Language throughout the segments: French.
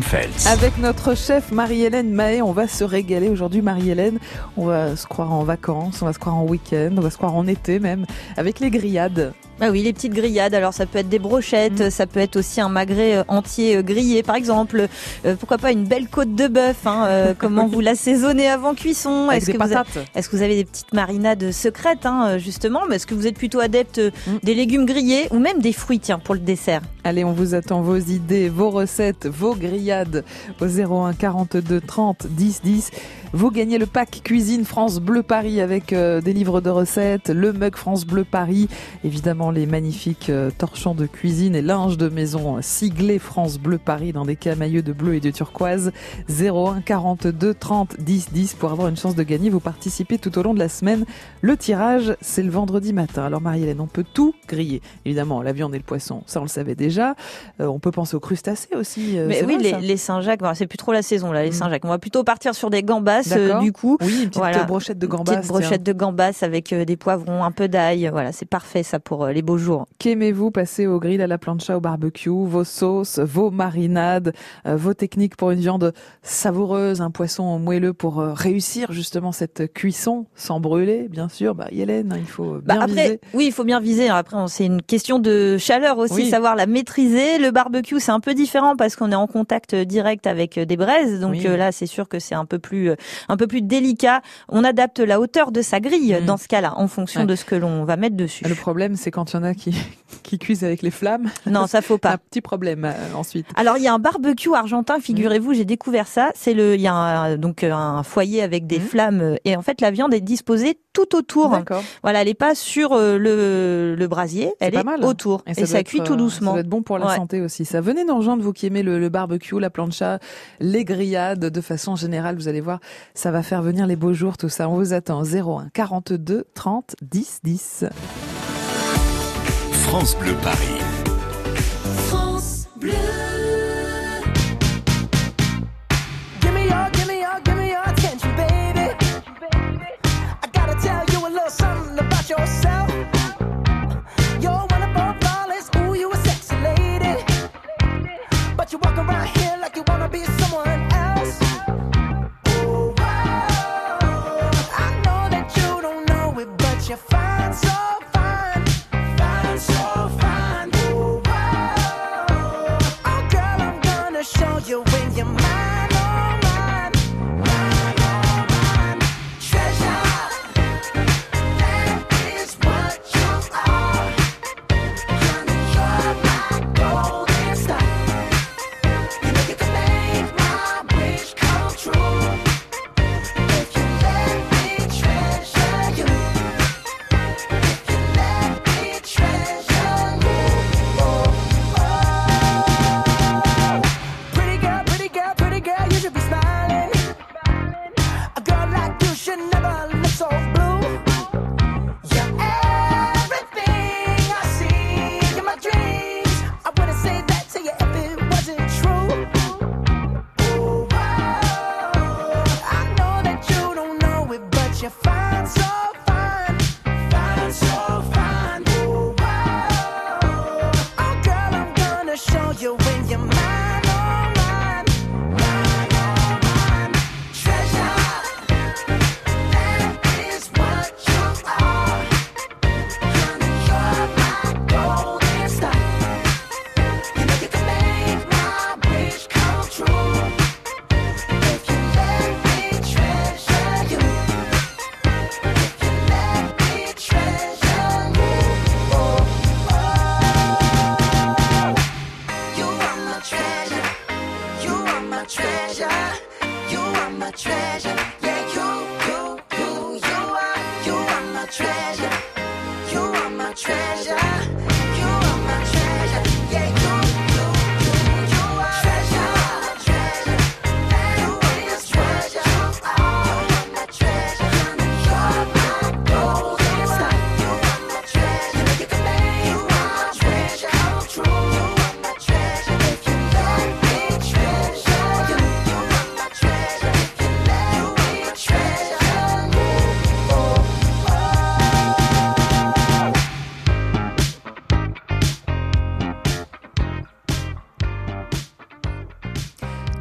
Feltz. Avec notre chef Marie-Hélène Mahé, on va se régaler aujourd'hui Marie-Hélène. On va se croire en vacances, on va se croire en week-end, on va se croire en été même, avec les grillades. Ah oui, les petites grillades. Alors ça peut être des brochettes, Mm. ça peut être aussi un magret euh, entier euh, grillé, par exemple. Euh, pourquoi pas une belle côte de bœuf hein, euh, Comment vous l'assaisonnez avant cuisson? Est-ce que, vous que avez des petites marinades secrètes, hein, justement? Mais Est-ce que vous êtes plutôt adepte Mm. des légumes grillés ou même des fruits, tiens, pour le dessert? Allez, on vous attend vos idées, vos recettes, vos grillades au 01 42 30 10 10. Vous gagnez le pack cuisine France Bleu Paris avec euh, des livres de recettes, le mug France Bleu Paris, évidemment les magnifiques euh, torchons de cuisine et linge de maison siglés France Bleu Paris dans des camailleux de bleu et de turquoise. 01 42 30 10 10 pour avoir une chance de gagner. Vous participez tout au long de la semaine. Le tirage, c'est le vendredi matin. Alors Marie-Hélène, on peut tout griller. Évidemment, la viande et le poisson, ça on le savait déjà. Euh, on peut penser aux crustacés aussi. euh, Mais oui, vrai, les, Saint-Jacques, bon, c'est plus trop la saison là, les Mm. Saint-Jacques. On va plutôt partir sur des gambas euh, du coup. Oui, une petite Voilà. brochette de Une gambas. petite brochette de gambas avec euh, des poivrons, un peu d'ail. Voilà, c'est parfait ça pour euh, les beaux jours. Qu'aimez-vous passer au grill, à la plancha, au barbecue? Vos sauces, vos marinades, vos techniques pour une viande savoureuse, un poisson moelleux pour réussir justement cette cuisson sans brûler, bien sûr. Bah, Hélène, il faut Bah bien après, viser. oui, il faut bien viser. Après, c'est une question de chaleur aussi, Oui. savoir la maîtriser. Le barbecue, c'est un peu différent parce qu'on est en contact direct avec des braises. Donc Oui. là, c'est sûr que c'est un peu plus, un peu plus délicat. On adapte la hauteur de sa grille Mm. dans ce cas-là, en fonction Ouais. de ce que l'on va mettre dessus. Le problème, c'est quand il y en a qui, qui cuisent avec les flammes. Non, ça faut Un pas. petit problème euh, ensuite. Alors il y a un barbecue argentin, figurez-vous, j'ai découvert ça. C'est le, il y a un, donc un foyer avec des Mhm. flammes et en fait la viande est disposée tout autour. D'accord. Voilà, elle est pas sur euh, le, le brasier, elle est mal. autour et ça, cuit être, tout euh, doucement. Ça doit être bon pour la Ouais. santé aussi. Ça venez nous rejoindre, vous qui aimez le, le barbecue, la plancha, les grillades de façon générale. Vous allez voir, ça va faire venir les beaux jours, tout ça. On vous attend 01 42 30 10 10. France Bleu Paris. You walk around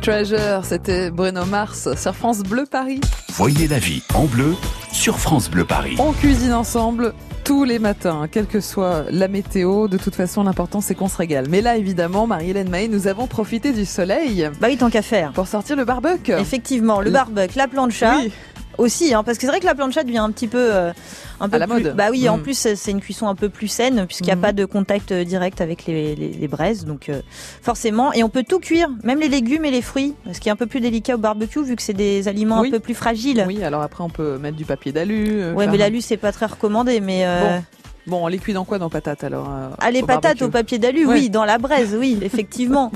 Treasure, c'était Bruno Mars sur France Bleu Paris. Voyez la vie en bleu sur France Bleu Paris. On cuisine ensemble tous les matins, quelle que soit la météo. De toute façon, l'important c'est qu'on se régale. Mais là, évidemment, Marie-Hélène Mahé, nous avons profité du soleil Bah oui, tant qu'à faire. pour sortir le barbecue. Effectivement, le barbecue, la plancha Oui, aussi, hein, parce que c'est vrai que la plancha devient un petit peu, euh, un peu la plus- mode. Bah oui, en Mm. plus c'est une cuisson un peu plus saine puisqu'il n'y a Mhm. pas de contact euh, direct avec les, les, les braises, donc euh, forcément. Et on peut tout cuire, même les légumes et les fruits, ce qui est un peu plus délicat au barbecue vu que c'est des aliments Oui. un peu plus fragiles. oui, alors après, on peut mettre du papier d'alu. euh, Ouais, mais l'alu c'est pas très recommandé, mais euh, Bon, on les cuit dans quoi Dans patates alors euh, ah, les au patates barbecue au papier d'alu, Ouais. oui, dans la braise, oui, effectivement.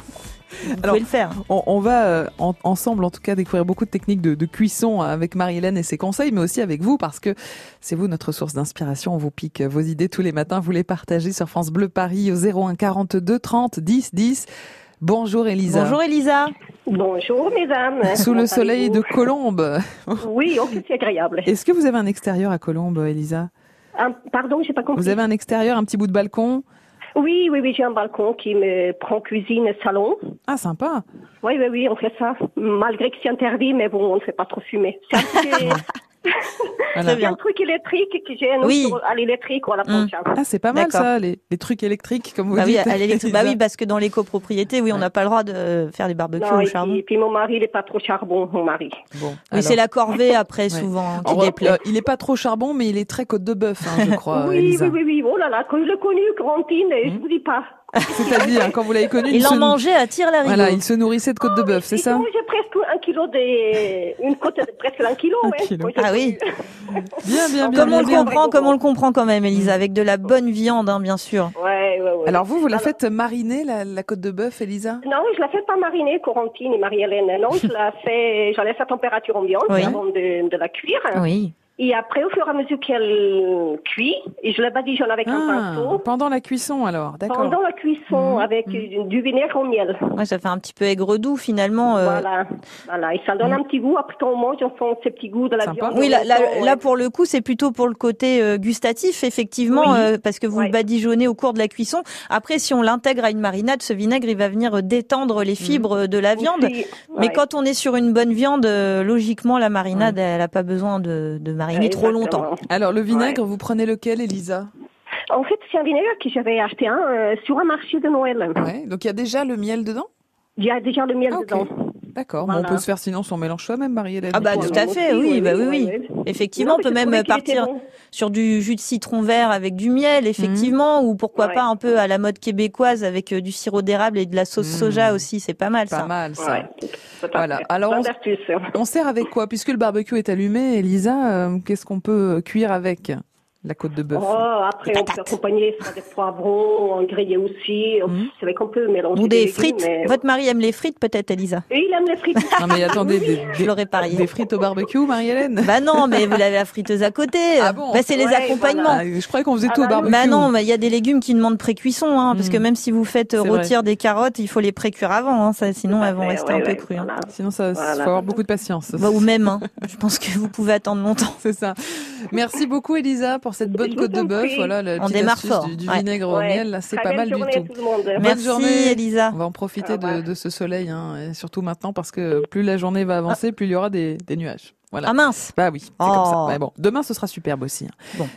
Vous Alors, pouvez le faire. On, on va euh, en- ensemble, en tout cas, découvrir beaucoup de techniques de, de cuisson avec Marie-Hélène et ses conseils, mais aussi avec vous, parce que c'est vous notre source d'inspiration. On vous pique vos idées tous les matins. Vous les partagez sur France Bleu Paris au 01 42 30 10 10. Bonjour Elisa. Bonjour Elisa. Bonjour mesdames. Sous le soleil de allez-vous Colombe. Oui, oh, c'est agréable. Est-ce que vous avez un extérieur à Colombe, Elisa? Ah, pardon, j'ai pas compris. Vous avez un extérieur, un petit bout de balcon? Oui, oui, oui, j'ai un balcon qui me prend cuisine et salon. Ah, sympa. Oui, oui, oui, on fait ça. Malgré que c'est interdit, mais bon, on ne fait pas trop fumer. C'est petit- Voilà. Un truc électrique que j'ai un Oui. à l'électrique ou à la Mm. plancha. Ah, c'est pas mal ça, les, les trucs électriques, comme vous Bah oui, dites. à l'électrique. Bah oui, parce que dans les copropriétés, oui, on n'a pas le droit de faire des barbecues Non, au et charbon. puis, puis mon mari, il n'est pas trop charbon, mon mari. Bon, Oui, alors. c'est la corvée après, souvent, qui déplaît. euh, il est pas trop charbon, mais il est très côte de bœuf, hein, je crois, oui, Elisa. oui, oui, oui. Oh là là, quand je l'ai connu, Corentine, et je vous dis pas. C'est-à-dire, quand vous l'avez connu, Il en mangeait à tire la Voilà, il se nourrissait de côte de bœuf, c'est Il ça mange presque un kilo de... Une côte de presque un kilo, Un ouais. kilo. Ah oui. Bien, bien, bien. Comme bien, on le comprend, comme on le comprend quand même, Elisa, avec de la bonne viande, hein, bien sûr. Ouais, ouais, ouais. Alors vous, vous la Alors- faites mariner, la, la côte de bœuf, Elisa? Non, je la fais pas mariner, Corentine et Marie-Hélène. Non, je la fais, je la laisse à température ambiante Oui. avant de, de la cuire. Oui. Et après, au fur et à mesure qu'elle cuit, et je la badigeonne avec un Ah, pinceau. pendant la cuisson alors, d'accord. Pendant la cuisson, Mhm, avec mhm. du vinaigre au miel. Ouais, ça fait un petit peu aigre doux finalement. euh. Voilà, voilà. Et ça donne Mhm. un petit goût. Après, quand on mange, on sent ce petit goût de la Sympa. viande. Oui, là, là, Ouais. là, pour le coup, c'est plutôt pour le côté euh, gustatif, effectivement, Oui. euh, parce que vous Ouais. le badigeonnez au cours de la cuisson. Après, si on l'intègre à une marinade, ce vinaigre, il va venir détendre les fibres de la viande. Aussi, Mais ouais. quand on est sur une bonne viande, logiquement, la marinade, elle n'a pas besoin de, de mariner trop longtemps. Alors le vinaigre, vous prenez lequel, Elisa? En fait, c'est un vinaigre que j'avais acheté un euh, sur un marché de Noël. Ouais, donc il y a déjà le miel dedans? Il y a déjà le miel Ah, dedans. D'accord, bon, Voilà. on peut se faire sinon son mélange soi-même, Marie-Hélène. Ah bah, tout à fait, oui, bah oui, oui. Effectivement, Non, on peut même était partir bon. sur du jus de citron vert avec du miel, effectivement, ou pourquoi Ouais. pas un peu à la mode québécoise avec euh, du sirop d'érable et de la sauce Mm. soja aussi, c'est pas mal Pas ça. mal ça. Ouais, Voilà. Alors, on- d'astuces. On sert avec quoi? Puisque le barbecue est allumé, Elisa, euh, qu'est-ce qu'on peut cuire avec? La côte de bœuf Oh, après, Des on peut accompagner ça des poivrons, en grillé aussi. Mhm. C'est vrai qu'on peut mélanger Ou des légumes, frites. mais- Votre mari aime les frites peut-être, Elisa? Et il aime les frites. Non mais attendez, des, Je des- l'aurais parié. des frites au barbecue, Marie-Hélène? Bah non, mais vous avez la friteuse à côté. Ah bon? Bah, c'est les accompagnements. Ah, Je croyais qu'on faisait Ah tout au bah, barbecue. Bah non, mais il y a des légumes qui demandent pré-cuisson, hein, parce que même si vous faites euh, vrai. rôtir des carottes, il faut les pré-cuire avant, hein, ça, sinon elles vont rester ouais, un peu crues. hein. Sinon, ça, faut avoir beaucoup de patience. Bah, ou même, hein. je pense que vous pouvez attendre longtemps. C'est ça. Merci beaucoup, Elisa, pour cette bonne côte de bœuf. Voilà, la On démarre fort. du, du Ouais. vinaigre au Ouais. miel, là, c'est pas mal du journée tout. à tout le monde. Bonne Merci journée. Elisa. On va en profiter revoir. de, de ce soleil, hein, et surtout maintenant, parce que plus la journée va avancer, plus il y aura des, des nuages. Voilà. Ah mince Bah oui, c'est comme ça. Oh. Mais bon, demain ce sera superbe aussi. hein. Bon.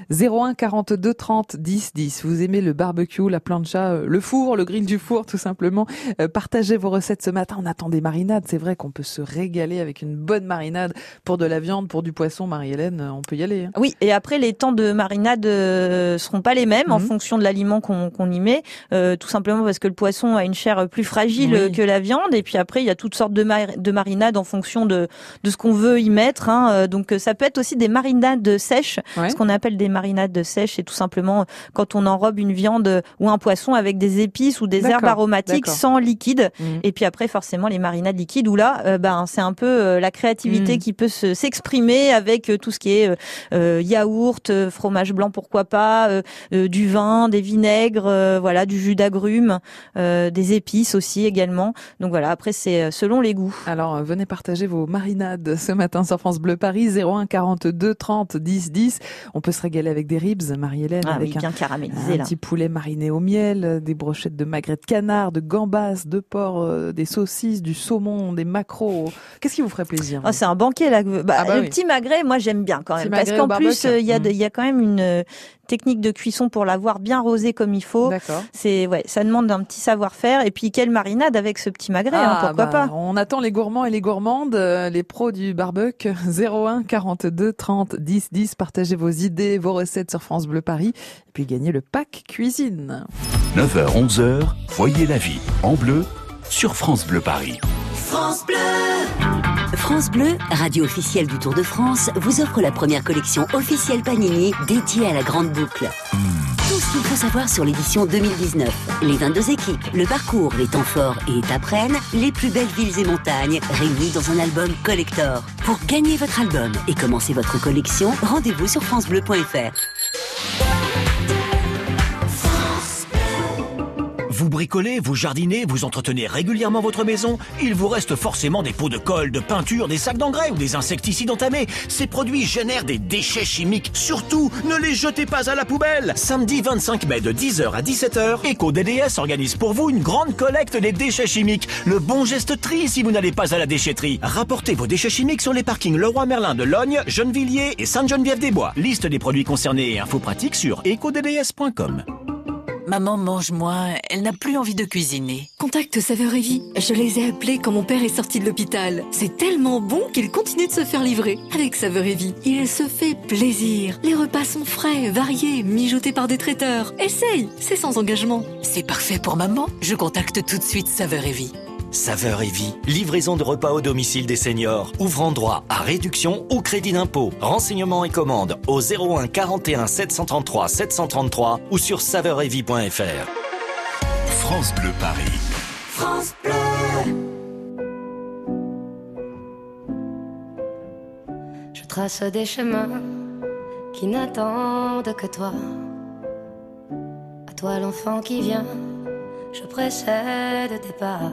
01 42 30 10 10. Vous aimez le barbecue, la plancha, euh, le four, le grill du four, tout simplement. Euh, partagez vos recettes ce matin. On attend des marinades. C'est vrai qu'on peut se régaler avec une bonne marinade pour de la viande, pour du poisson. Marie-Hélène, euh, on peut y aller. hein. Oui, et après les temps de marinade euh, seront pas les mêmes en Mhm. fonction de l'aliment qu'on y met, euh, tout simplement parce que le poisson a une chair plus fragile Oui. que la viande, et puis après il y a toutes sortes de, mar- de marinades en fonction de, de ce qu'on veut y mettre. Hein. Euh, Donc euh, ça peut être aussi des marinades sèches, Ouais. ce qu'on appelle des marinades sèches, c'est tout simplement quand on enrobe une viande euh, ou un poisson avec des épices ou des herbes aromatiques sans liquide. Mhm. Et puis après, forcément, les marinades liquides, où là, euh, ben, c'est un peu euh, la créativité Mm. qui peut se- s'exprimer avec euh, tout ce qui est euh, euh, yaourt, euh, fromage blanc, pourquoi pas, euh, euh, du vin, des vinaigres, euh, voilà, du jus d'agrumes, euh, des épices aussi également. Donc voilà, après, c'est euh, selon les goûts. Alors, euh, venez partager vos marinades ce matin sur France France Bleu Paris 01 42 30 10 10. On peut se régaler avec des ribs, Marie-Hélène, Ah oui, avec un, caramélisé un là. petit poulet mariné au miel, des brochettes de magret de canard, de gambas, de porc, euh, des saucisses, du saumon, des maquereaux. Qu'est-ce qui vous ferait plaisir Oh, c'est un banquet là. Bah, Ah bah le oui. petit magret, moi j'aime bien quand Petit même, parce qu'en plus barbecue. euh, il y a de- Mm. il y a quand même une technique de cuisson pour l'avoir bien rosé comme il faut. D'accord. C'est ouais, ça demande un petit savoir-faire et puis quelle marinade avec ce petit magret, hein, Ah, pourquoi bah, pas. On attend les gourmands et les gourmandes, euh, les pros du barbecue 01 42 30 10 10. Partagez vos idées, vos recettes sur France Bleu Paris et puis gagnez le pack cuisine. 9h, 11h, voyez la vie en bleu sur France Bleu Paris. France Bleu, radio officielle du Tour de France, vous offre la première collection officielle Panini dédiée à la Grande Boucle. Tout ce qu'il faut savoir sur l'édition 2019. Les 22 équipes, le parcours, les temps forts et étapes reines, les plus belles villes et montagnes, réunis dans un album collector. Pour gagner votre album et commencer votre collection, rendez-vous sur francebleu.fr. Vous bricolez, vous jardinez, vous entretenez régulièrement votre maison Il vous reste forcément des pots de colle, de peinture, des sacs d'engrais ou des insecticides entamés. Ces produits génèrent des déchets chimiques. Surtout, ne les jetez pas à la poubelle Samedi 25 mai de 10h à 17h, EcoDDS organise pour vous une grande collecte des déchets chimiques. Le bon geste tri si vous n'allez pas à la déchetterie. Rapportez vos déchets chimiques sur les parkings Leroy Merlin de Logne, Gennevilliers et Sainte-Geneviève-des-Bois. Liste des produits concernés et infos pratiques sur ecodds.com. Maman mange moins, elle n'a plus envie de cuisiner. Contacte Saveur et Vie. Je les ai appelés quand mon père est sorti de l'hôpital. C'est tellement bon qu'il continue de se faire livrer. Avec Saveur et Vie, il se fait plaisir. Les repas sont frais, variés, mijotés par des traiteurs. Essaye, c'est sans engagement. C'est parfait pour maman. Je contacte tout de suite Saveur et Vie. Saveur et vie, livraison de repas au domicile des seniors, ouvrant droit à réduction ou crédit d'impôt. Renseignements et commandes au 01 41 733 733 ou sur saveuretvie.fr. France Bleu Paris. Je trace des chemins qui n'attendent que toi. À toi l'enfant qui vient, je précède tes pas.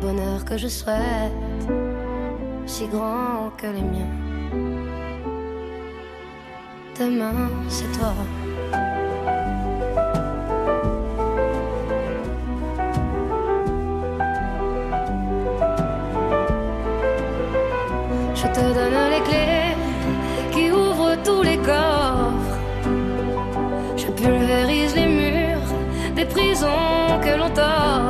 des bonheurs que je souhaite, si grands que les miens. Demain, c'est toi. Je te donne les clés qui ouvrent tous les coffres. Je pulvérise les murs des prisons que l'on t'offre.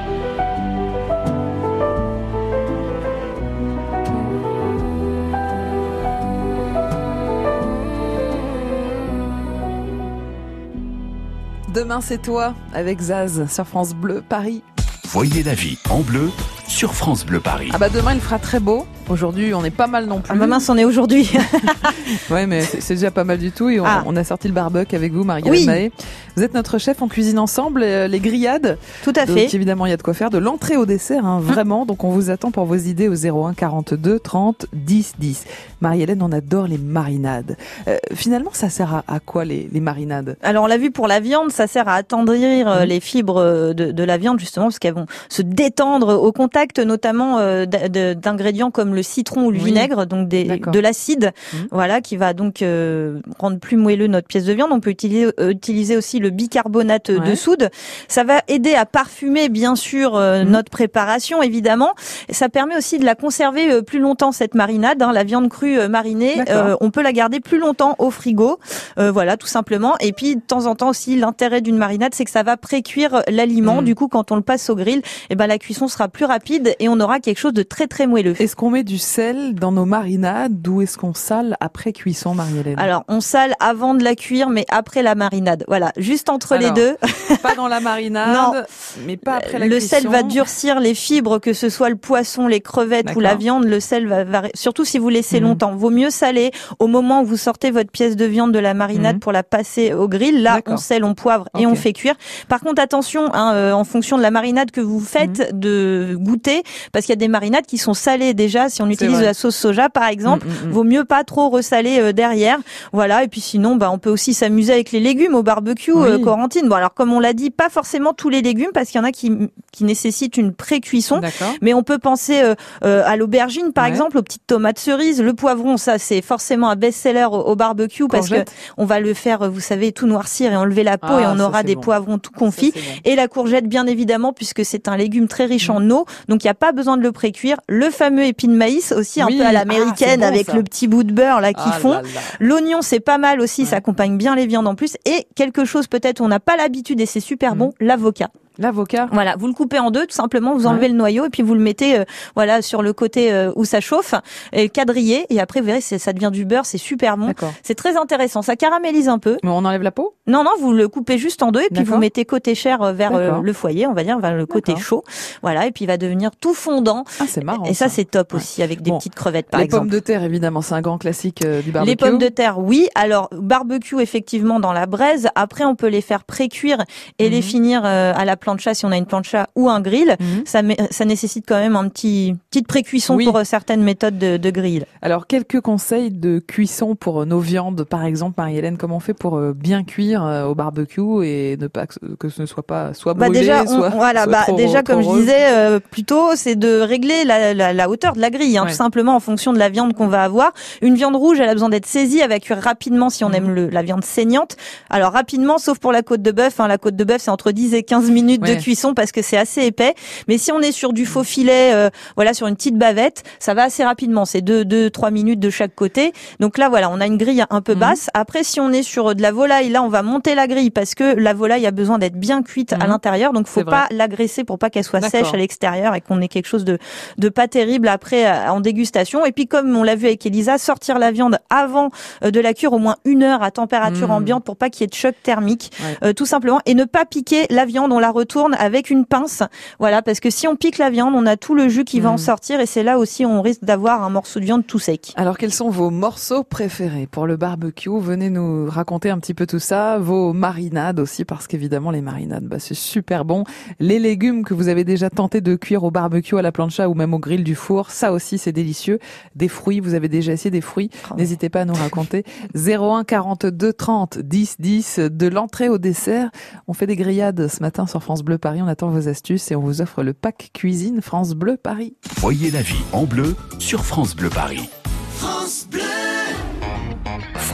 Demain c'est toi avec Zaz sur France Bleu Paris. Voyez la vie en bleu sur France Bleu Paris. Ah bah demain il fera très beau Aujourd'hui, on est pas mal non plus. Ah bah mince, on est aujourd'hui. Ouais, mais c'est déjà pas mal du tout. Et on, Ah. on a sorti le barbecue avec vous, Marie-Hélène Oui. Mahé. Vous êtes notre chef, on cuisine ensemble euh, les grillades. Tout à Donc fait. évidemment, il y a de quoi faire. De l'entrée au dessert, hein, vraiment. Donc on vous attend pour vos idées au 01 42 30 10 10. Marie-Hélène, on adore les marinades. Euh, finalement, ça sert à, à quoi les, les marinades? Alors on l'a vu pour la viande, ça sert à attendrir euh, les fibres de, de la viande justement parce qu'elles vont se détendre au contact notamment euh, d'ingrédients comme le citron ou le Oui. vinaigre, donc des, de l'acide, Mhm. voilà, qui va donc euh, rendre plus moelleux notre pièce de viande. On peut utiliser, euh, utiliser aussi le bicarbonate de soude. Ça va aider à parfumer bien sûr euh, Mhm. notre préparation évidemment. Et ça permet aussi de la conserver plus longtemps cette marinade. hein. la viande crue marinée, on peut la garder plus longtemps au frigo. Euh, voilà, tout simplement. Et puis, de temps en temps aussi, l'intérêt d'une marinade, c'est que ça va précuire l'aliment. Mm. Du coup, quand on le passe au grill, eh ben, la cuisson sera plus rapide et on aura quelque chose de très, très moelleux. Est-ce qu'on met du sel dans nos marinades ou est-ce qu'on sale après cuisson, Marie-Hélène? Alors, on sale avant de la cuire, mais après la marinade. Voilà, juste entre les deux. Pas dans la marinade, Non. mais pas après la le cuisson. sel va durcir les fibres, que ce soit le poisson, les crevettes ou la viande. Le sel va, va- surtout si vous laissez Mhm. longtemps. Vaut mieux saler au moment où vous sortez votre pièce de viande de la marinade Mhm. pour la passer au grill. Là, on sel, on poivre et on fait cuire. Par contre, attention, hein, euh, en fonction de la marinade que vous faites, Mhm. de goûter, parce qu'il y a des marinades qui sont salées déjà. Si on utilise de la sauce soja, par exemple, Mm, mm, mm. vaut mieux pas trop ressaler euh, derrière. Voilà. Et puis sinon, bah, on peut aussi s'amuser avec les légumes au barbecue, Oui. euh, Corentine. Bon, alors comme on l'a dit, pas forcément tous les légumes, parce qu'il y en a qui, qui nécessitent une pré-cuisson. Mais on peut penser euh, euh, à l'aubergine, par Ouais. exemple, aux petites tomates cerises, le poivron. Ça, c'est forcément un best-seller au, au barbecue parce que Courgette. on va le faire, vous savez, tout noircir et enlever la peau Ah, et on aura des bon. poivrons tout confits. Ça, bon. Et la courgette, bien évidemment, puisque c'est un légume très riche Mm. en eau, donc il n'y a pas besoin de le précuire. Le fameux épi de maïs, aussi Oui. un peu à Ah, l'américaine, bon, avec ça. le petit bout de beurre là qu'ils Ah font. L'oignon, c'est pas mal aussi, Ouais. ça accompagne bien les viandes en plus. Et quelque chose peut-être on n'a pas l'habitude et c'est super Mm. bon, l'avocat. L'avocat. Voilà, vous le coupez en deux, tout simplement, vous Ouais. enlevez le noyau et puis vous le mettez, euh, voilà, sur le côté euh, où ça chauffe, et quadrillé. Et après, vous verrez, ça devient du beurre, c'est super bon. D'accord. C'est très intéressant, ça caramélise un peu. Mais on enlève la peau? Non, non, vous le coupez juste en deux et puis vous mettez côté chair euh, vers euh, le foyer, on va dire, vers le côté chaud. Voilà, et puis il va devenir tout fondant. Ah, c'est marrant. et ça, c'est top aussi, avec des Bon. petites crevettes, par Les exemple. pommes de terre, évidemment, c'est un grand classique euh, du barbecue. Les pommes de terre, oui. Alors barbecue effectivement dans la braise. Après, on peut les faire pré-cuire et les Mhm. finir euh, à la plancha si on a une plancha ou un grill. Mhm. Ça, nécessite quand même un petit petite pré-cuisson Oui. pour euh, certaines méthodes de, de grill. Alors, quelques conseils de cuisson pour euh, nos viandes, par exemple, Marie-Hélène, comment on fait pour euh, bien cuire au barbecue et ne pas que, ce- ne soit pas soit Bah brûlé, déjà, on- soit, voilà, soit bah trop- déjà trop comme je disais euh, plus tôt, c'est de régler la, la, la hauteur de la grille, hein, Ouais. tout simplement en fonction de la viande qu'on va avoir. Une viande rouge, elle a besoin d'être saisie, elle va cuire rapidement si on Mhm. aime le, la viande saignante. Alors rapidement, sauf pour la côte de bœuf. Hein, la côte de bœuf, c'est entre 10 et 15 minutes Ouais. de cuisson parce que c'est assez épais. Mais si on est sur du faux filet, euh, voilà, sur une petite bavette, ça va assez rapidement. C'est 2 deux, trois minutes de chaque côté. Donc là, voilà, on a une grille un peu Mhm. basse. Après, si on est sur de la volaille, là, on va monter la grille parce que la volaille a besoin d'être bien cuite à Mhm. l'intérieur. Donc, faut pas l'agresser pour pas qu'elle soit sèche à l'extérieur et qu'on ait quelque chose de, de pas terrible après euh, en dégustation. Et puis, comme on l'a vu avec Elisa, sortir la viande avant euh, de la cuire au moins une heure à température Mhm. ambiante pour pas qu'il y ait de choc thermique, Ouais. euh, tout simplement. Et ne pas piquer la viande, on la retourne avec une pince. Voilà, parce que si on pique la viande, on a tout le jus qui va en Mhm. sortir et c'est là aussi on risque d'avoir un morceau de viande tout sec. Alors, quels sont vos morceaux préférés pour le barbecue? Venez nous raconter un petit peu tout ça. Vos marinades aussi, parce qu'évidemment, les marinades, bah, c'est super bon. Les légumes que vous avez déjà tenté de cuire au barbecue, à la plancha ou même au grill du four, ça aussi, c'est délicieux. Des fruits, vous avez déjà essayé des fruits? Oh. N'hésitez pas à nous raconter. 01 42 30 10 10, de l'entrée au dessert. On fait des grillades ce matin sur France Bleu Paris. On attend vos astuces et on vous offre le pack cuisine France Bleu Paris. Voyez la vie en bleu sur France Bleu Paris. France Bleu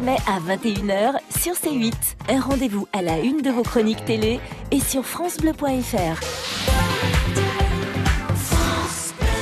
mai à 21h sur C8. Un rendez-vous à la une de vos chroniques télé et sur FranceBleu.fr.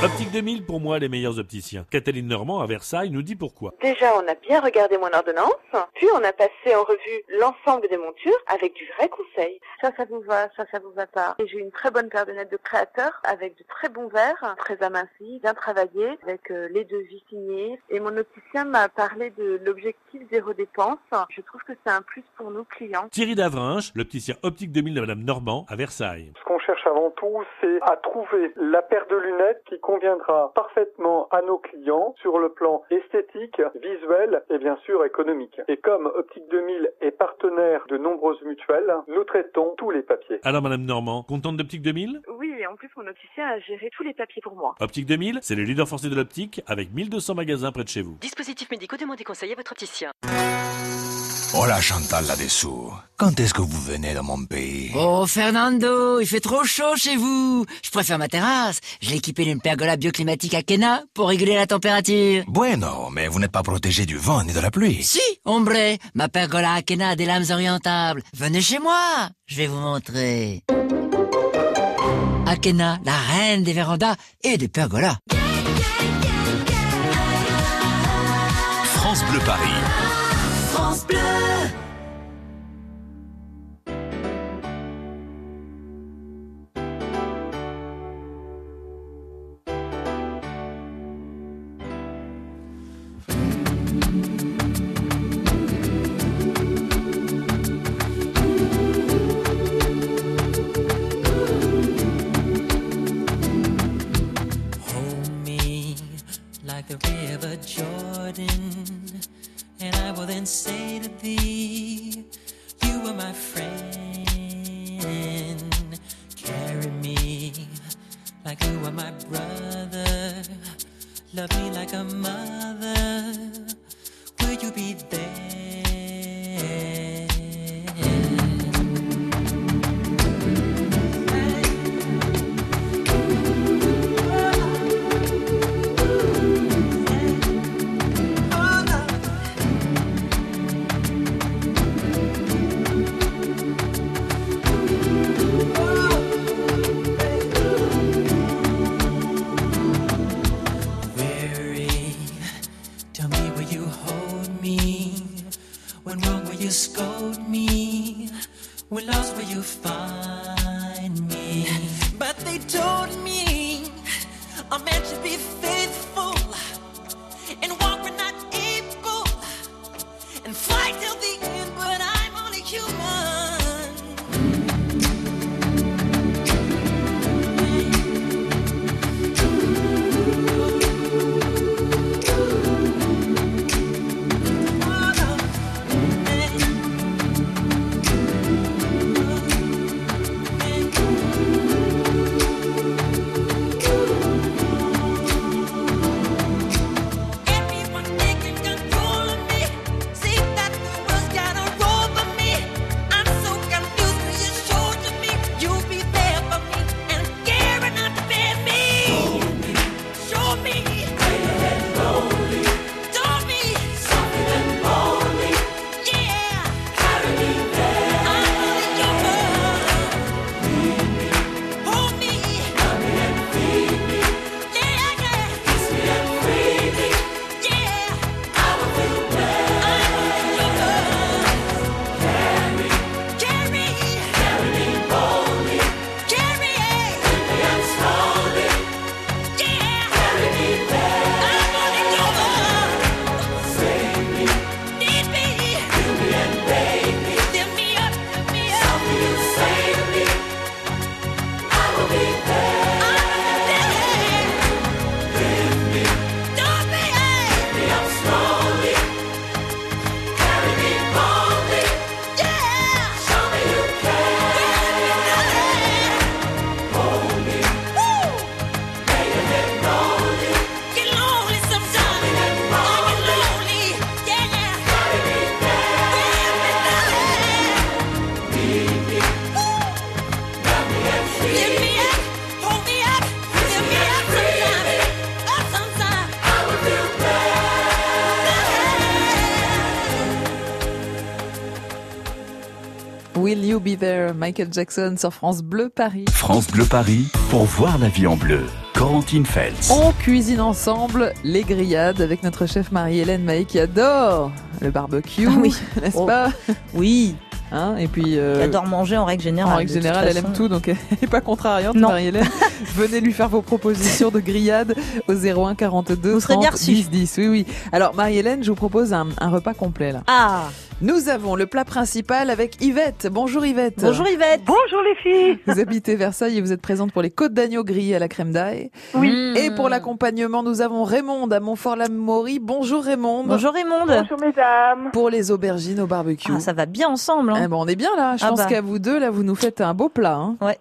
Optique 2000, pour moi, les meilleurs opticiens. Cataline Normand, à Versailles, nous dit pourquoi. Déjà, on a bien regardé mon ordonnance, puis on a passé en revue l'ensemble des montures avec du vrai conseil. Ça, ça vous va, ça, ça vous va pas. Et j'ai une très bonne paire de lunettes de créateur avec de très bons verres, très amincis, bien travaillés, avec euh, les devis signés. Et mon opticien m'a parlé de l'objectif zéro dépense. Je trouve que c'est un plus pour nos clients. Thierry Davrinche, l'opticien Optique 2000 de Madame Normand, à Versailles. Ce qu'on cherche avant tout, c'est à trouver la paire de lunettes qui conviendra parfaitement à nos clients sur le plan esthétique, visuel et bien sûr économique. Et comme Optique 2000 est partenaire de nombreuses mutuelles, nous traitons tous les papiers. Alors, Madame Normand, contente d'Optique 2000 Oui, et en plus mon opticien a géré tous les papiers pour moi. Optique 2000, c'est le leader français de l'optique avec 1200 magasins près de chez vous. Dispositifs médicaux, demandez conseil à votre opticien. Hola Chantal là-dessous. Quand est-ce que vous venez dans mon pays? Oh Fernando, il fait trop chaud chez vous. Je préfère ma terrasse. Je l'ai équipée d'une pergola bioclimatique à Kena pour réguler la température. Bueno, mais vous n'êtes pas protégé du vent ni de la pluie. Si, ombre, ma pergola à Kena a des lames orientables. Venez chez moi, je vais vous montrer. Akena, la reine des vérandas et des pergolas. France Bleu Paris. Michael Jackson sur France Bleu Paris. France Bleu Paris pour voir la vie en bleu. Corentine Feltz. On cuisine ensemble les grillades avec notre chef Marie-Hélène Maé qui adore le barbecue, Ah oui. n'est-ce Oh. pas? Oui. Hein, et puis euh, Qui adore manger en règle générale. En règle générale, elle façon. aime tout, donc elle n'est pas contrariante, Non. Marie-Hélène. Venez lui faire vos propositions de grillade au 01 42 Vous serez 30 bien reçus. 10 10. Oui, oui. Alors, Marie-Hélène, je vous propose un, un repas complet là. Ah Nous avons le plat principal avec Yvette. Bonjour Yvette. Bonjour Yvette. Bonjour les filles. Vous habitez Versailles et vous êtes présente pour les côtes d'agneau grillées à la crème d'ail. Oui. Et pour l'accompagnement, nous avons Raymond à Montfort-la-Maurie. Bonjour Raymond. Bonjour Raymond. Bonjour mesdames. Pour les aubergines au barbecue. Ah, ça va bien ensemble. Hein. Eh ben, on est bien là. Je Ah pense bah. qu'à vous deux, là, vous nous faites un beau plat. Hein. Ouais.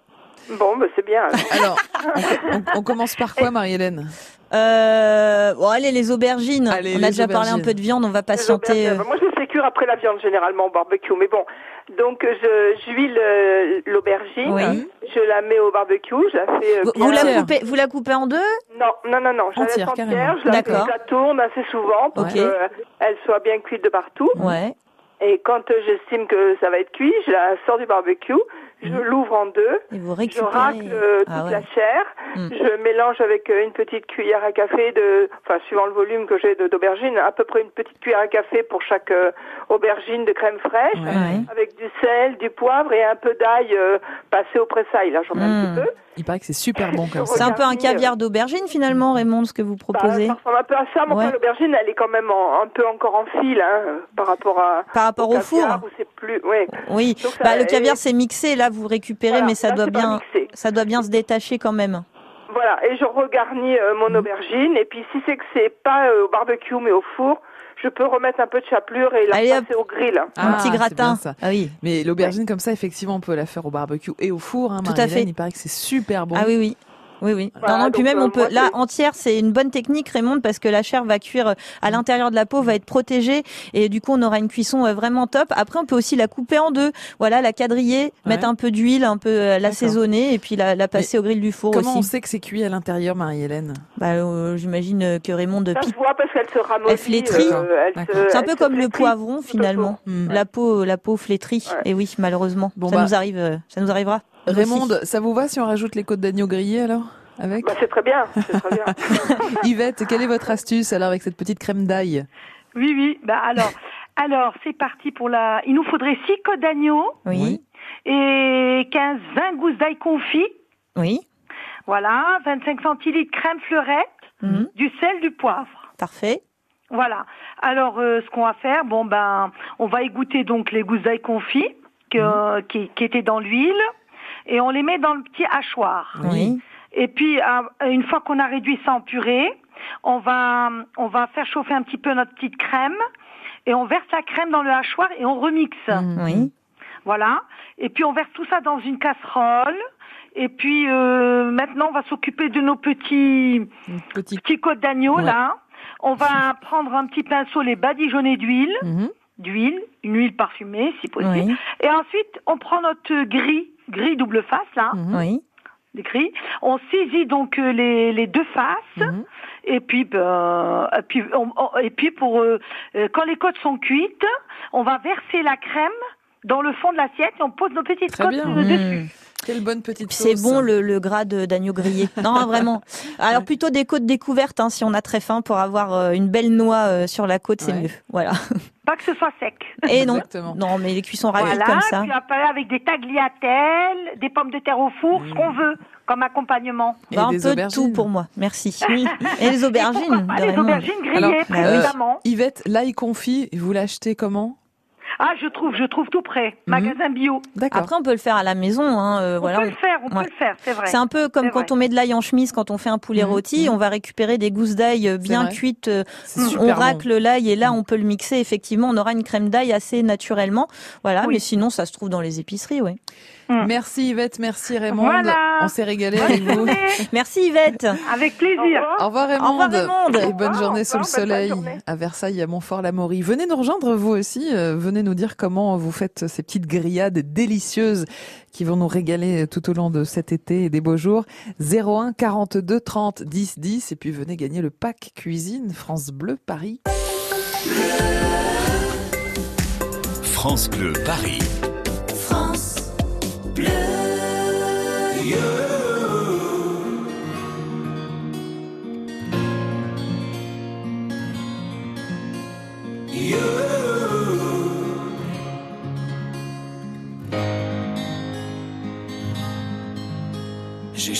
Bon, bah, c'est bien. Alors, on, on- on commence par quoi, Marie-Hélène Euh, bon, allez, les aubergines. Allez, on a déjà parlé un peu de viande, on va patienter. aubergines. Moi, je les cuire après la viande généralement au barbecue, mais bon. Donc, je j'huile euh, l'aubergine, Oui. je la mets au barbecue, je la fais. euh, Vous, la coupez, vous la coupez en deux? Non, non, non, non. Je la laisse Entière, je la, D'accord. je la tourne assez souvent pour Ok. qu'elle soit bien cuite de partout. Ouais. Et quand euh, j'estime que ça va être cuit, je la sors du barbecue, je l'ouvre en deux, Et vous je racle euh, toute Ah ouais. la chair, Mm. je mélange avec euh, une petite cuillère à café de, enfin suivant le volume que j'ai d'aubergine, à peu près une petite cuillère à café pour chaque euh, aubergine de crème fraîche, Ouais. avec du sel, du poivre et un peu d'ail euh, passé au pressail. Là, j'en mets un petit peu. Il paraît que c'est super bon comme C'est un peu un caviar d'aubergine finalement, Raymond, ce que vous Bah, proposez. ça ressemble un peu à ça, mais Ouais. l'aubergine, elle est quand même en- un peu encore en fil hein, par rapport à Par rapport au four. caviar, où c'est plus, ouais. Oui. Donc, ça- Bah, le caviar et- c'est mixé, là vous récupérez, Voilà, mais ça là, doit bien, ça doit bien se détacher quand même. Voilà, et je regarnis euh, Mm. mon aubergine. Et puis si c'est que c'est pas euh, au barbecue mais au four, je peux remettre un peu de chapelure et la Allez, passer au grill. un Ah, petit c'est gratin. bien ça. Ah oui. Mais l'aubergine comme ça, effectivement, on peut la faire au barbecue et au four. Hein, Tout à fait. Il paraît que c'est super bon. Ah oui oui. Oui, oui. Voilà, non, non, puis même, euh, on peut, là, entière, c'est une bonne technique, Raymond, parce que la chair va cuire euh, à l'intérieur de la peau, va être protégée, et du coup, on aura une cuisson euh, vraiment top. Après, on peut aussi la couper en deux. Voilà, la quadriller, mettre un peu d'huile, un peu l'assaisonner, et puis la, la passer au grill du four Comment aussi. on sait que c'est cuit à l'intérieur, Marie-Hélène? Bah, euh, j'imagine que Raymond Ça pique. se voit parce qu'elle se ramollit. Elle flétrit. euh, C'est un peu comme le flétrit poivron finalement. Hmm. La peau, la peau flétrie. Et oui, malheureusement, Bon, ça bah, nous arrive, ça nous arrivera. Raymond, aussi. ça vous va si on rajoute les côtes d'agneau grillées alors avec Bah, c'est très bien, c'est très bien. Yvette, quelle est votre astuce alors avec cette petite crème d'ail? Oui, oui. Bah alors, alors c'est parti pour la. Il nous faudrait 6 côtes d'agneau Oui. et 15, 20 gousses d'ail confit. Oui. Voilà, 25 centilitres crème fleurette, Mhm. du sel, du poivre. Parfait. Voilà. Alors, euh, ce qu'on va faire, bon ben, on va égoutter donc les gousses d'ail confit que, qui, qui étaient dans l'huile et on les met dans le petit hachoir. Oui. Et puis, euh, une fois qu'on a réduit ça en purée, on va, on va faire chauffer un petit peu notre petite crème et on verse la crème dans le hachoir et on remixe. Oui. Voilà. Et puis on verse tout ça dans une casserole. Et puis euh, maintenant on va s'occuper de nos petits petits côtes d'agneau Ouais. là. On va prendre un petit pinceau les badigeonner d'huile, d'huile, une huile parfumée si possible. Oui. Et ensuite on prend notre gris, gris double face là. Oui. Les gris. On saisit donc euh, les, les deux faces. Et puis, ben, et puis, on- on- et puis pour euh, euh, quand les côtes sont cuites, on va verser la crème dans le fond de l'assiette et on pose nos petites Très côtes bien. dessus. Quelle bonne petite c'est bon le, le gras d'agneau grillé. Non, vraiment. Alors plutôt des côtes découvertes, hein, si on a très fain, pour avoir euh, une belle noix euh, sur la côte, c'est Ouais. mieux. Voilà. Pas que ce soit sec. Et non, Exactement. non, mais les cuissons rapides Voilà, comme ça. puis après avec des tagliatelles, des pommes de terre au four, ce qu'on veut comme accompagnement. Bah, un peu de tout pour moi, merci. Et les aubergines. pas de les aubergines grillées, Alors, précisément. Yvette, l'ail confit, vous l'achetez comment? Ah, je trouve, je trouve tout près. Magasin bio. D'accord. Après, on peut le faire à la maison. Hein, euh, On voilà. peut le faire, on Ouais. peut le faire, c'est vrai. C'est un peu comme C'est quand vrai. on met de l'ail en chemise, quand on fait un poulet rôti, on va récupérer des gousses d'ail bien cuites, euh, C'est on racle l'ail et là on peut le mixer, effectivement on aura une crème d'ail assez naturellement. Voilà, mais sinon ça se trouve dans les épiceries, oui. Merci Yvette, merci Raymond. Voilà. On s'est régalé avec vous. Merci Yvette. Avec plaisir. Au revoir Raymond. Au revoir, Raymond. Et bonne journée sous le soleil à Versailles, à Montfort-la-Maurie. Venez nous rejoindre vous aussi. euh, venez nous dire comment vous faites ces petites grillades délicieuses qui vont nous régaler tout au long de cet été et des beaux jours. 01 42 30 10 10 et puis venez gagner le pack cuisine France Bleu Paris. France Bleu Paris. you. You.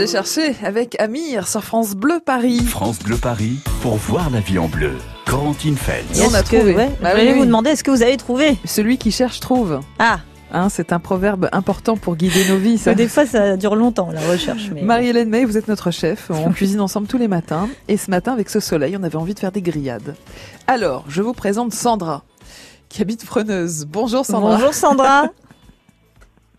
J'ai cherché avec Amir sur France Bleu Paris. France Bleu Paris pour voir la vie en bleu. Corentine Feld. Et on a que- trouvé. ouais, Bah je oui, vous demander, est-ce que vous avez trouvé Celui qui cherche trouve. Ah. Hein, c'est un proverbe important pour guider nos vies. Ça. Des fois, ça dure longtemps, la recherche. Mais... Marie-Hélène May, vous êtes notre chef. On cuisine ensemble tous les matins. Et ce matin, avec ce soleil, on avait envie de faire des grillades. Alors, je vous présente Sandra, qui habite Freneuse. Bonjour Sandra. Bonjour Sandra.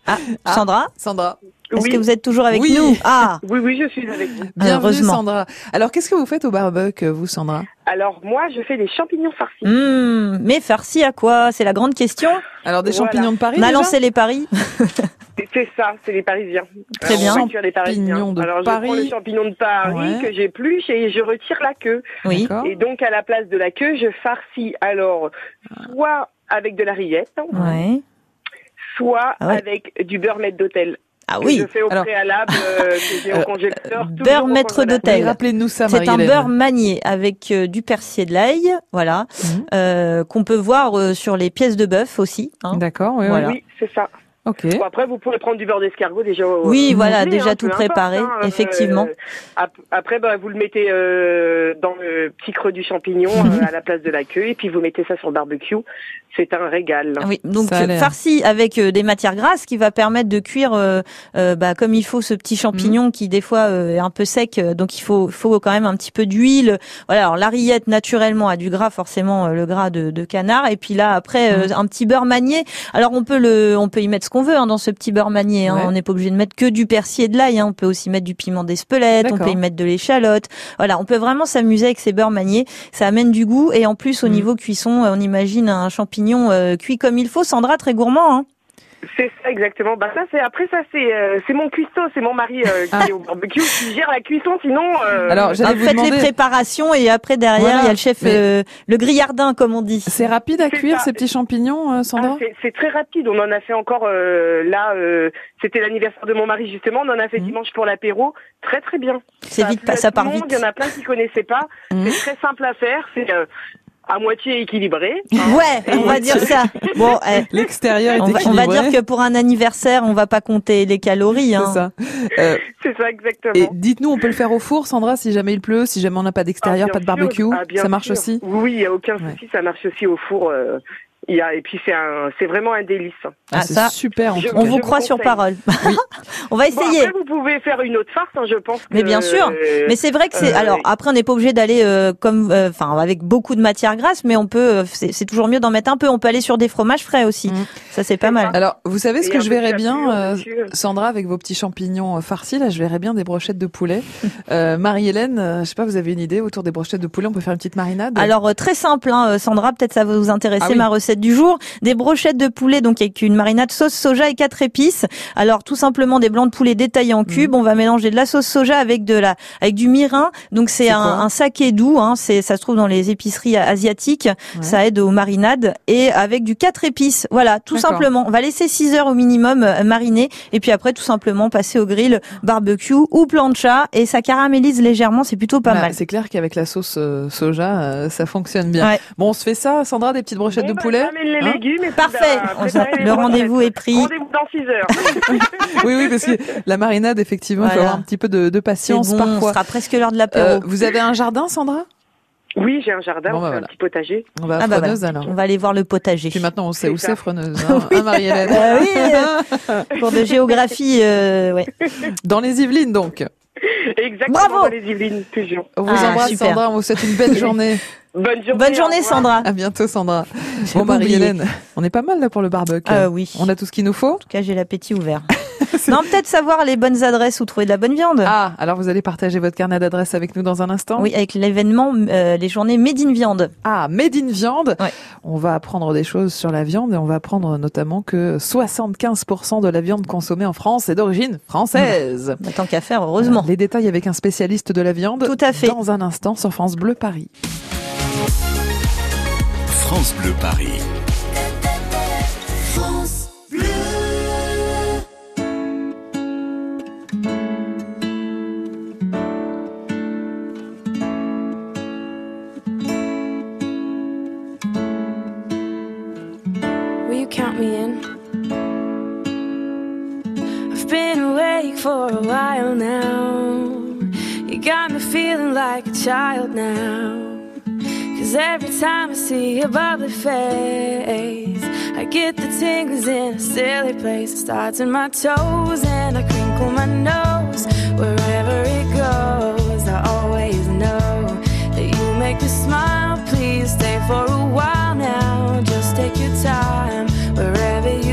Ah, Sandra Sandra. Est-ce Oui. que vous êtes toujours avec Oui. nous? Ah Oui, oui, je suis avec vous. Bienvenue Heureusement. Sandra. Alors, qu'est-ce que vous faites au barbecue, vous Sandra? Alors, moi, je fais des champignons farcis. Hmm, mais farci à quoi? C'est la grande question. Alors, des Voilà. champignons de Paris On a déjà? lancé les paris. C'est- ça, c'est les Parisiens. Très Alors, bien. On les Parisiens. Champignons de Alors, je Paris. prends le champignon de Paris Ouais. que j'épluche et je retire la queue. Oui. Et donc, à la place de la queue, je farcis alors soit avec de la rillette, Ouais. soit Ah ouais. avec du beurre maître d'hôtel. Ah que oui. Je fais au Alors- préalable, euh, que j'ai au Euh, congélateur. Beurre maître d'hôtel. Rappelez-nous ça, C'est un beurre manié avec euh, du persil et de l'ail, voilà, Mhm. euh, qu'on peut voir euh, sur les pièces de bœuf aussi. hein. D'accord, oui, Voilà. Oui, c'est ça. Ok. Bon, après, vous pouvez prendre du beurre d'escargot déjà. au- Oui, au voilà, déjà hein, tout préparé, hein, effectivement. ap- après, bah, vous le mettez euh, dans le petit creux du champignon Mhm. euh, à la place de la queue, et puis vous mettez ça sur le barbecue. C'est un régal. Oui, donc farci avec euh, des matières grasses qui va permettre de cuire euh, euh, bah, comme il faut ce petit champignon qui des fois euh, est un peu sec, euh, donc il faut faut quand même un petit peu d'huile. Voilà, alors la rillette naturellement a du gras, forcément euh, le gras de, de canard, et puis là après euh, un petit beurre manié. Alors on peut le, on peut y mettre ce qu'on veut hein, dans ce petit beurre manié. hein. Ouais. On n'est pas obligé de mettre que du persil et de l'ail. hein. On peut aussi mettre du piment d'Espelette, on peut y mettre de l'échalote. Voilà, on peut vraiment s'amuser avec ces beurres maniés. Ça amène du goût et en plus au Mm. niveau cuisson, on imagine un champignon euh, cuit comme il faut. Sandra, très gourmand. Hein. C'est ça exactement. Bah ça c'est après ça c'est euh, c'est mon cuistot, c'est mon mari euh, qui est au barbecue qui gère la cuisson. Sinon. euh, Alors, j'allais Ah, vous faites demander- les préparations et après derrière Voilà, il y a le chef, mais- euh, le grillardin comme on dit. C'est rapide à cuire ça. ces petits champignons, euh, Sandra Ah, c'est- très rapide. On en a fait encore euh, là. euh, C'était l'anniversaire de mon mari justement. On en a fait Mhm. dimanche pour l'apéro. Très très bien. C'est vite, ça part monde. vite. Il y en a plein qui connaissaient pas. Mhm. C'est très simple à faire. C'est euh, à moitié équilibré. Ouais, on va dire ça. Bon, eh, L'extérieur est on, va, on va dire que pour un anniversaire, on va pas compter les calories. Hein. C'est ça. Euh, C'est ça exactement. et dites-nous, on peut le faire au four, Sandra, si jamais il pleut, si jamais on n'a pas d'extérieur, Ah, pas de barbecue, sûr. Ah, ça marche sûr. aussi. Oui, il y a aucun Ouais. souci. Ça marche aussi au four. euh, il y a et puis c'est un, c'est vraiment un délice. Ah, c'est ça, super. en je- tout On vous croit sur parole. on va Bon, essayer. après, vous pouvez faire une autre farce, hein, je pense. Mais que, bien sûr. euh, Mais c'est vrai que c'est euh, alors après on n'est pas obligé d'aller euh, comme euh, enfin avec beaucoup de matière grasse, mais on peut euh, c'est c'est toujours mieux d'en mettre un peu. On peut aller sur des fromages frais aussi. Mm. Ça c'est pas mal. Alors, vous savez ce Et que je verrais bien, euh. Sandra, avec vos petits champignons farcis, là, je verrais bien des brochettes de poulet. Euh, Marie-Hélène, euh, je sais pas, vous avez une idée autour des brochettes de poulet? On peut faire une petite marinade? Alors euh, très simple, hein, Sandra, peut-être ça va vous intéresser Ah oui. ma recette du jour. Des brochettes de poulet donc avec une marinade sauce soja et quatre épices. Alors tout simplement des blancs de poulet détaillés en cubes. On va mélanger de la sauce soja avec de la avec du mirin. Donc c'est un, un saké doux. Hein, c'est ça se trouve dans les épiceries asiatiques. Ça aide aux marinades et avec du quatre épices. Voilà, tout simplement. On va laisser 6 heures au minimum euh, mariner et puis après tout simplement passer au grill, barbecue ou plancha et ça caramélise légèrement. C'est plutôt pas Bah, mal. C'est clair qu'avec la sauce euh, soja, euh, ça fonctionne bien. Ouais. Bon, on se fait ça, Sandra, des petites brochettes de bah, les hein légumes. Et Parfait. bah, On le rendez-vous est pris. Rendez-vous dans 6 heures. Oui, oui, parce que la marinade, effectivement, il faut avoir un petit peu de, patience bon, parfois. ce sera presque l'heure de l'apéro. Euh, vous avez un jardin, Sandra? Oui, j'ai un jardin, Bon, on bah, voilà. un petit potager. On va à Ah bah Freneuse alors. On va aller voir le potager. Puis maintenant, on sait où C'est. Freneuse, hein, hein, Marie-Hélène oui, euh, cours de géographie, euh, ouais. Dans les Yvelines, donc. Exactement Bravo. dans les Yvelines, toujours. On vous Ah, embrasse, super. Sandra. On vous souhaite une belle journée. Bonne journée. Bonne journée. Sandra. À bientôt, Sandra. Bon. Marie-Hélène, on est pas mal là pour le barbecue. Euh, oui. On a tout ce qu'il nous faut. En tout cas, j'ai l'appétit ouvert. non, peut-être savoir les bonnes adresses où trouver de la bonne viande. Ah, alors vous allez partager votre carnet d'adresses avec nous dans un instant Oui, avec l'événement, euh, les journées Made in Viande. Ah, Made in Viande. Ouais. On va apprendre des choses sur la viande et on va apprendre notamment que 75% de la viande consommée en France est d'origine française. Tant qu'à faire, heureusement. Les détails avec un spécialiste de la viande. Tout à fait. Dans un instant sur France Bleu Paris. France Bleu Paris. For a while now. You got me feeling like a child now. Cause every time I see your bubbly face, I get the tingles in a silly place. It starts in my toes and I crinkle my nose. Wherever it goes, I always know that you make me smile. Please stay for a while now. Just take your time wherever you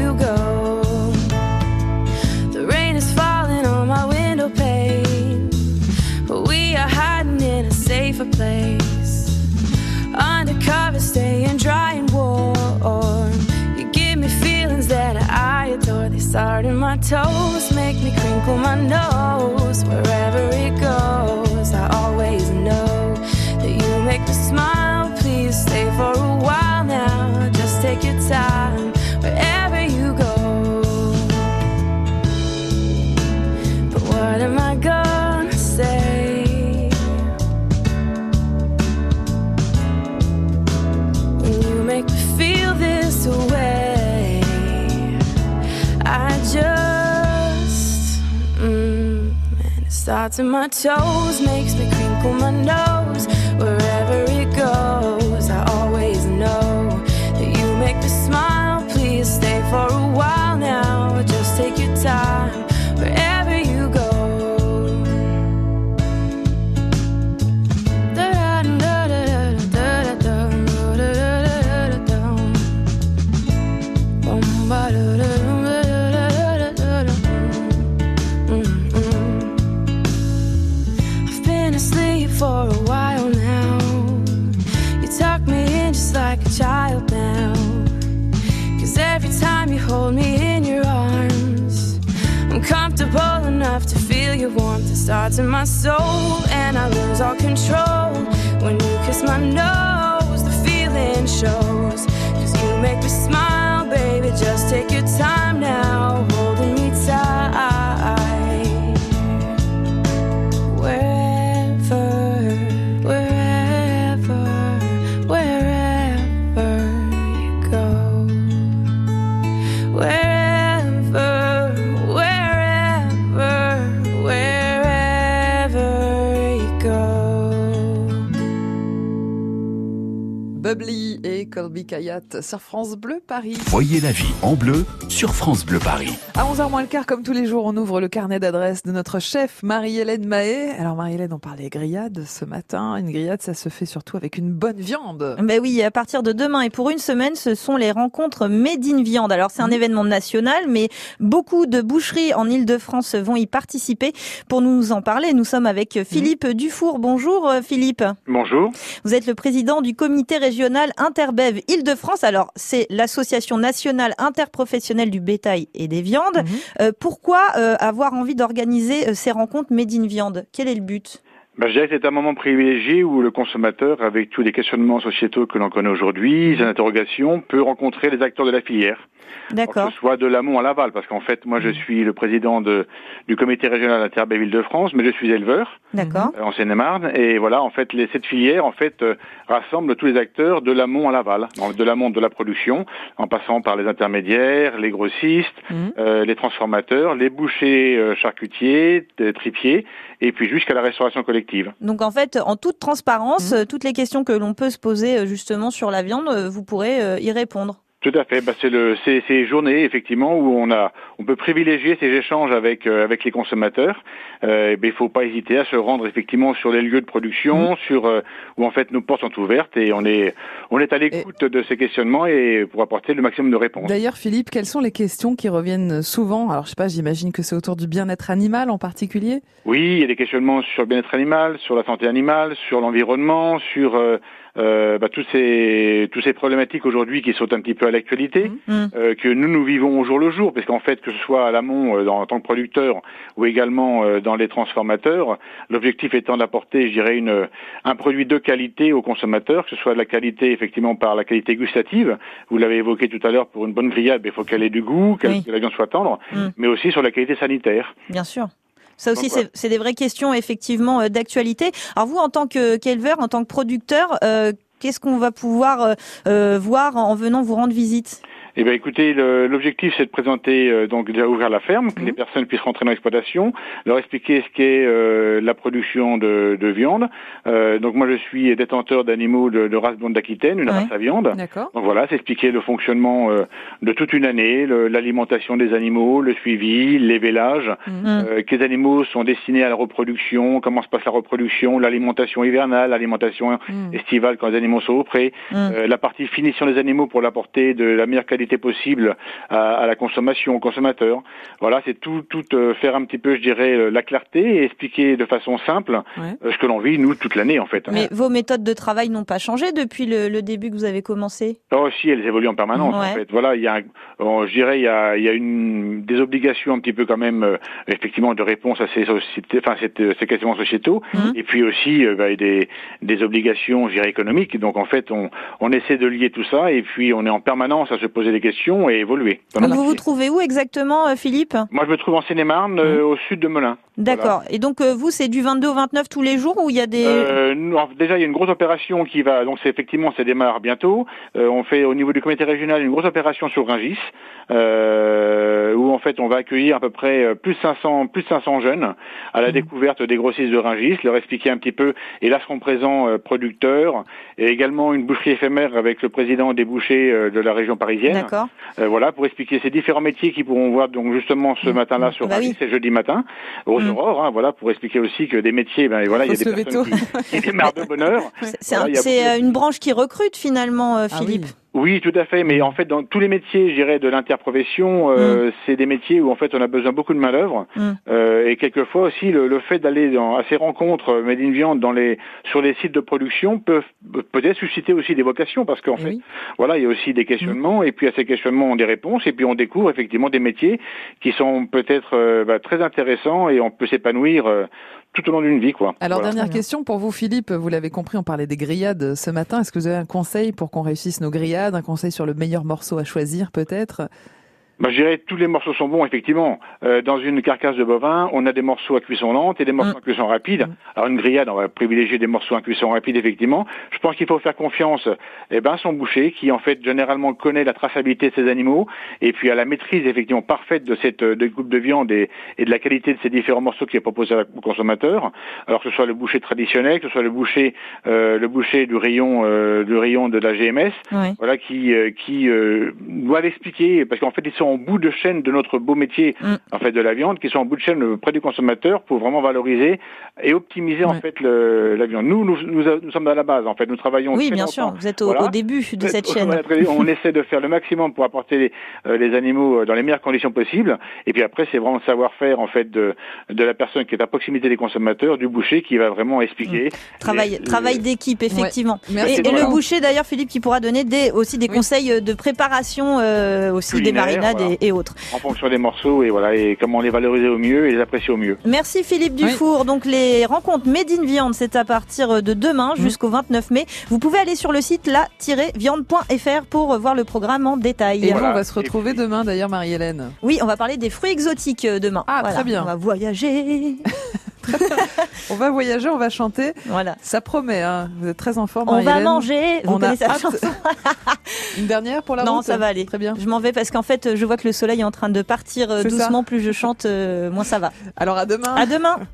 and warm. You give me feelings that I adore. They start in my toes, make me crinkle my nose. Wherever it goes, starts in my toes, makes me crinkle my nose. Wherever it goes, my soul, Colby Kayat sur France Bleu Paris. Voyez la vie en bleu sur France Bleu Paris. À 11h moins le quart, comme tous les jours, on ouvre le carnet d'adresse de notre chef Marie-Hélène Mahé. Alors Marie-Hélène, on parlait grillade ce matin. Une grillade, ça se fait surtout avec une bonne viande. Ben oui, à partir de demain et pour une semaine, ce sont les rencontres Made in Viande. Alors c'est un événement national, mais beaucoup de boucheries en Ile-de-France vont y participer. Pour nous en parler, nous sommes avec Philippe Dufour. Bonjour euh, Philippe. Bonjour. Vous êtes le président du comité régional Interbev Île-de-France. Alors, c'est l'association nationale interprofessionnelle du bétail et des viandes. Euh, pourquoi euh, avoir envie d'organiser euh, ces rencontres Made in Viande? Quel est le but? Ben, je dirais que c'est un moment privilégié où le consommateur, avec tous les questionnements sociétaux que l'on connaît aujourd'hui, les interrogations, peut rencontrer les acteurs de la filière. D'accord. Que ce soit de l'amont à l'aval, parce qu'en fait, moi, je suis le président de, du comité régional Interbev Île-de-France, mais je suis éleveur. D'accord. euh, en Seine-et-Marne. Et voilà, en fait, les, cette filière, en fait, euh, rassemble tous les acteurs de l'amont à l'aval, de l'amont de la production, en passant par les intermédiaires, les grossistes, euh, les transformateurs, les bouchers euh, charcutiers, tripiers, et puis jusqu'à la restauration collective. Donc en fait, en toute transparence, euh, toutes les questions que l'on peut se poser justement sur la viande, vous pourrez euh, y répondre. Tout à fait. Bah, c'est le, c'est ces journées effectivement où on a, on peut privilégier ces échanges avec euh, avec les consommateurs. Euh, il faut pas hésiter à se rendre effectivement sur les lieux de production, sur euh, où en fait nos portes sont ouvertes et on est on est à l'écoute de ces questionnements et pour apporter le maximum de réponses. D'ailleurs, Philippe, quelles sont les questions qui reviennent souvent? Alors, je sais pas, j'imagine que c'est autour du bien-être animal en particulier. Oui, il y a des questionnements sur le bien-être animal, sur la santé animale, sur l'environnement, sur euh, bah, tous ces tous ces problématiques aujourd'hui qui sont un petit peu à l'actualité, euh, que nous nous vivons au jour le jour, parce qu'en fait que ce soit à l'amont euh, en tant que producteur ou également euh, dans les transformateurs, l'objectif étant d'apporter, je dirais, une un produit de qualité aux consommateurs, que ce soit de la qualité effectivement par la qualité gustative, vous l'avez évoqué tout à l'heure pour une bonne grillade, il faut qu'elle ait du goût, que la viande soit tendre, Mm. mais aussi sur la qualité sanitaire. Bien sûr. Ça aussi, voilà. c'est des vraies questions effectivement euh, d'actualité. Alors vous, en tant que qu'éleveur, en tant que producteur, euh, qu'est-ce qu'on va pouvoir euh, voir en venant vous rendre visite? Eh bien, écoutez, l'objectif, c'est de présenter, euh, donc déjà ouvrir la ferme, que les personnes puissent rentrer dans l'exploitation, leur expliquer ce qu'est euh, la production de, de viande. Euh, donc moi, je suis détenteur d'animaux de, de race blonde d'Aquitaine, une race à viande. D'accord. Donc voilà, c'est expliquer le fonctionnement euh, de toute une année, l'alimentation des animaux, le suivi, l'évélage, euh, quels animaux sont destinés à la reproduction, comment se passe la reproduction, l'alimentation hivernale, l'alimentation estivale quand les animaux sont au pré, euh, la partie finition des animaux pour l'apporter de la meilleure qualité possible à, à la consommation, au consommateur. Voilà, c'est tout, tout euh, faire un petit peu, je dirais, euh, la clarté et expliquer de façon simple euh, ce que l'on vit, nous, toute l'année en fait. Mais vos méthodes de travail n'ont pas changé depuis le, le début que vous avez commencé? Là aussi, elles évoluent en permanence. En fait, voilà, il y a, bon, je dirais, il y a, il y a une des obligations un petit peu quand même, euh, effectivement, de réponse à ces sociétés, enfin, ces questionnements sociétaux, et puis aussi euh, bah, des, des obligations, je dirais, économiques. Donc, en fait, on, on essaie de lier tout ça, et puis on est en permanence à se poser des questions et évoluer. vous vous trouvez où exactement, euh, Philippe? Moi, je me trouve en Seine-et-Marne, euh, au sud de Melun. D'accord. Et donc euh, vous, c'est du 22 au 29 tous les jours ou il y a des... Euh, déjà, il y a une grosse opération qui va, donc c'est effectivement, ça démarre bientôt. Euh, on fait au niveau du comité régional une grosse opération sur Rungis, euh, où en fait on va accueillir à peu près plus de 500, plus de 500 jeunes à la découverte des grossistes de Rungis, leur expliquer un petit peu. Et là seront présents euh, producteurs et également une boucherie éphémère avec le président des bouchers euh, de la région parisienne. D'accord. Euh, voilà, pour expliquer ces différents métiers qui pourront voir donc justement ce matin-là sur Bah Rungis, oui. jeudi matin, aurores, hein, voilà, pour expliquer aussi que des métiers, ben voilà, il y a des personnes qui, qui démarrent de bonne heure. C'est Voilà, un- beaucoup- euh, une branche qui recrute finalement, euh, Philippe. Oui, tout à fait. Mais en fait, dans tous les métiers, je dirais, de l'interprofession, euh, c'est des métiers où en fait on a besoin beaucoup de main d'œuvre. Mm. Euh, et quelquefois aussi, le, le fait d'aller dans- à ces rencontres euh, Made in Viande dans les sur les sites de production peut peut-être susciter aussi des vocations parce qu'en fait, voilà, il y a aussi des questionnements et puis à ces questionnements on a des réponses et puis on découvre effectivement des métiers qui sont peut-être euh, bah, très intéressants et on peut s'épanouir euh, tout au long d'une vie, quoi. Alors, Voilà. dernière question pour vous, Philippe. Vous l'avez compris, on parlait des grillades ce matin. Est-ce que vous avez un conseil pour qu'on réussisse nos grillades Un conseil sur le meilleur morceau à choisir, peut-être? Bah, je dirais tous les morceaux sont bons, effectivement. Euh, dans une carcasse de bovin, on a des morceaux à cuisson lente et des morceaux à cuisson rapide. Alors une grillade, on va privilégier des morceaux à cuisson rapide, effectivement. Je pense qu'il faut faire confiance eh ben, à son boucher, qui en fait généralement connaît la traçabilité de ses animaux, et puis à la maîtrise effectivement parfaite de cette euh, découpe de viande et, et de la qualité de ces différents morceaux qui est proposé au consommateur. Alors que ce soit le boucher traditionnel, que ce soit le boucher, euh, le boucher du rayon, euh, du rayon de la GMS, voilà, qui, euh, qui euh, doivent expliquer, parce qu'en fait, ils sont en bout de chaîne de notre beau métier, en fait, de la viande, qui sont en bout de chaîne euh, près du consommateur pour vraiment valoriser et optimiser, en fait, le, la viande. Nous, nous, nous, nous sommes à la base, en fait, nous travaillons Oui, très bien longtemps. sûr. Vous êtes au, Voilà. au début de cette Euh, chaîne. on essaie de faire le maximum pour apporter les, euh, les animaux euh, dans les meilleures conditions possibles. Et puis après, c'est vraiment le savoir-faire en fait de, de la personne qui est à proximité des consommateurs, du boucher, qui va vraiment expliquer. Travail, les- travail d'équipe, effectivement. Merci. Et, le boucher, d'ailleurs, Philippe, qui pourra donner des, aussi des conseils de préparation, euh, aussi des marinades voilà. et, et autres. En fonction des morceaux et voilà et comment les valoriser au mieux et les apprécier au mieux. Merci Philippe Dufour. Donc les rencontres Made in Viande, c'est à partir de demain Mmh. jusqu'au 29 mai. Vous pouvez aller sur le site la-viande.fr pour voir le programme en détail. Et nous, on va se retrouver demain, d'ailleurs, Marie-Hélène. Oui, on va parler des fruits exotiques euh, demain. Ah, Voilà, très bien. On va voyager. On va voyager, on va chanter. Voilà. Ça promet, hein. Vous êtes très en forme, On va Marie-Hélène. manger. Vous On connaissez la chanson Une dernière pour la Non, route ça va aller. Très bien. Je m'en vais parce qu'en fait, je vois que le soleil est en train de partir euh, ça. doucement. Plus je chante, euh, moins ça va. Alors à demain. À demain.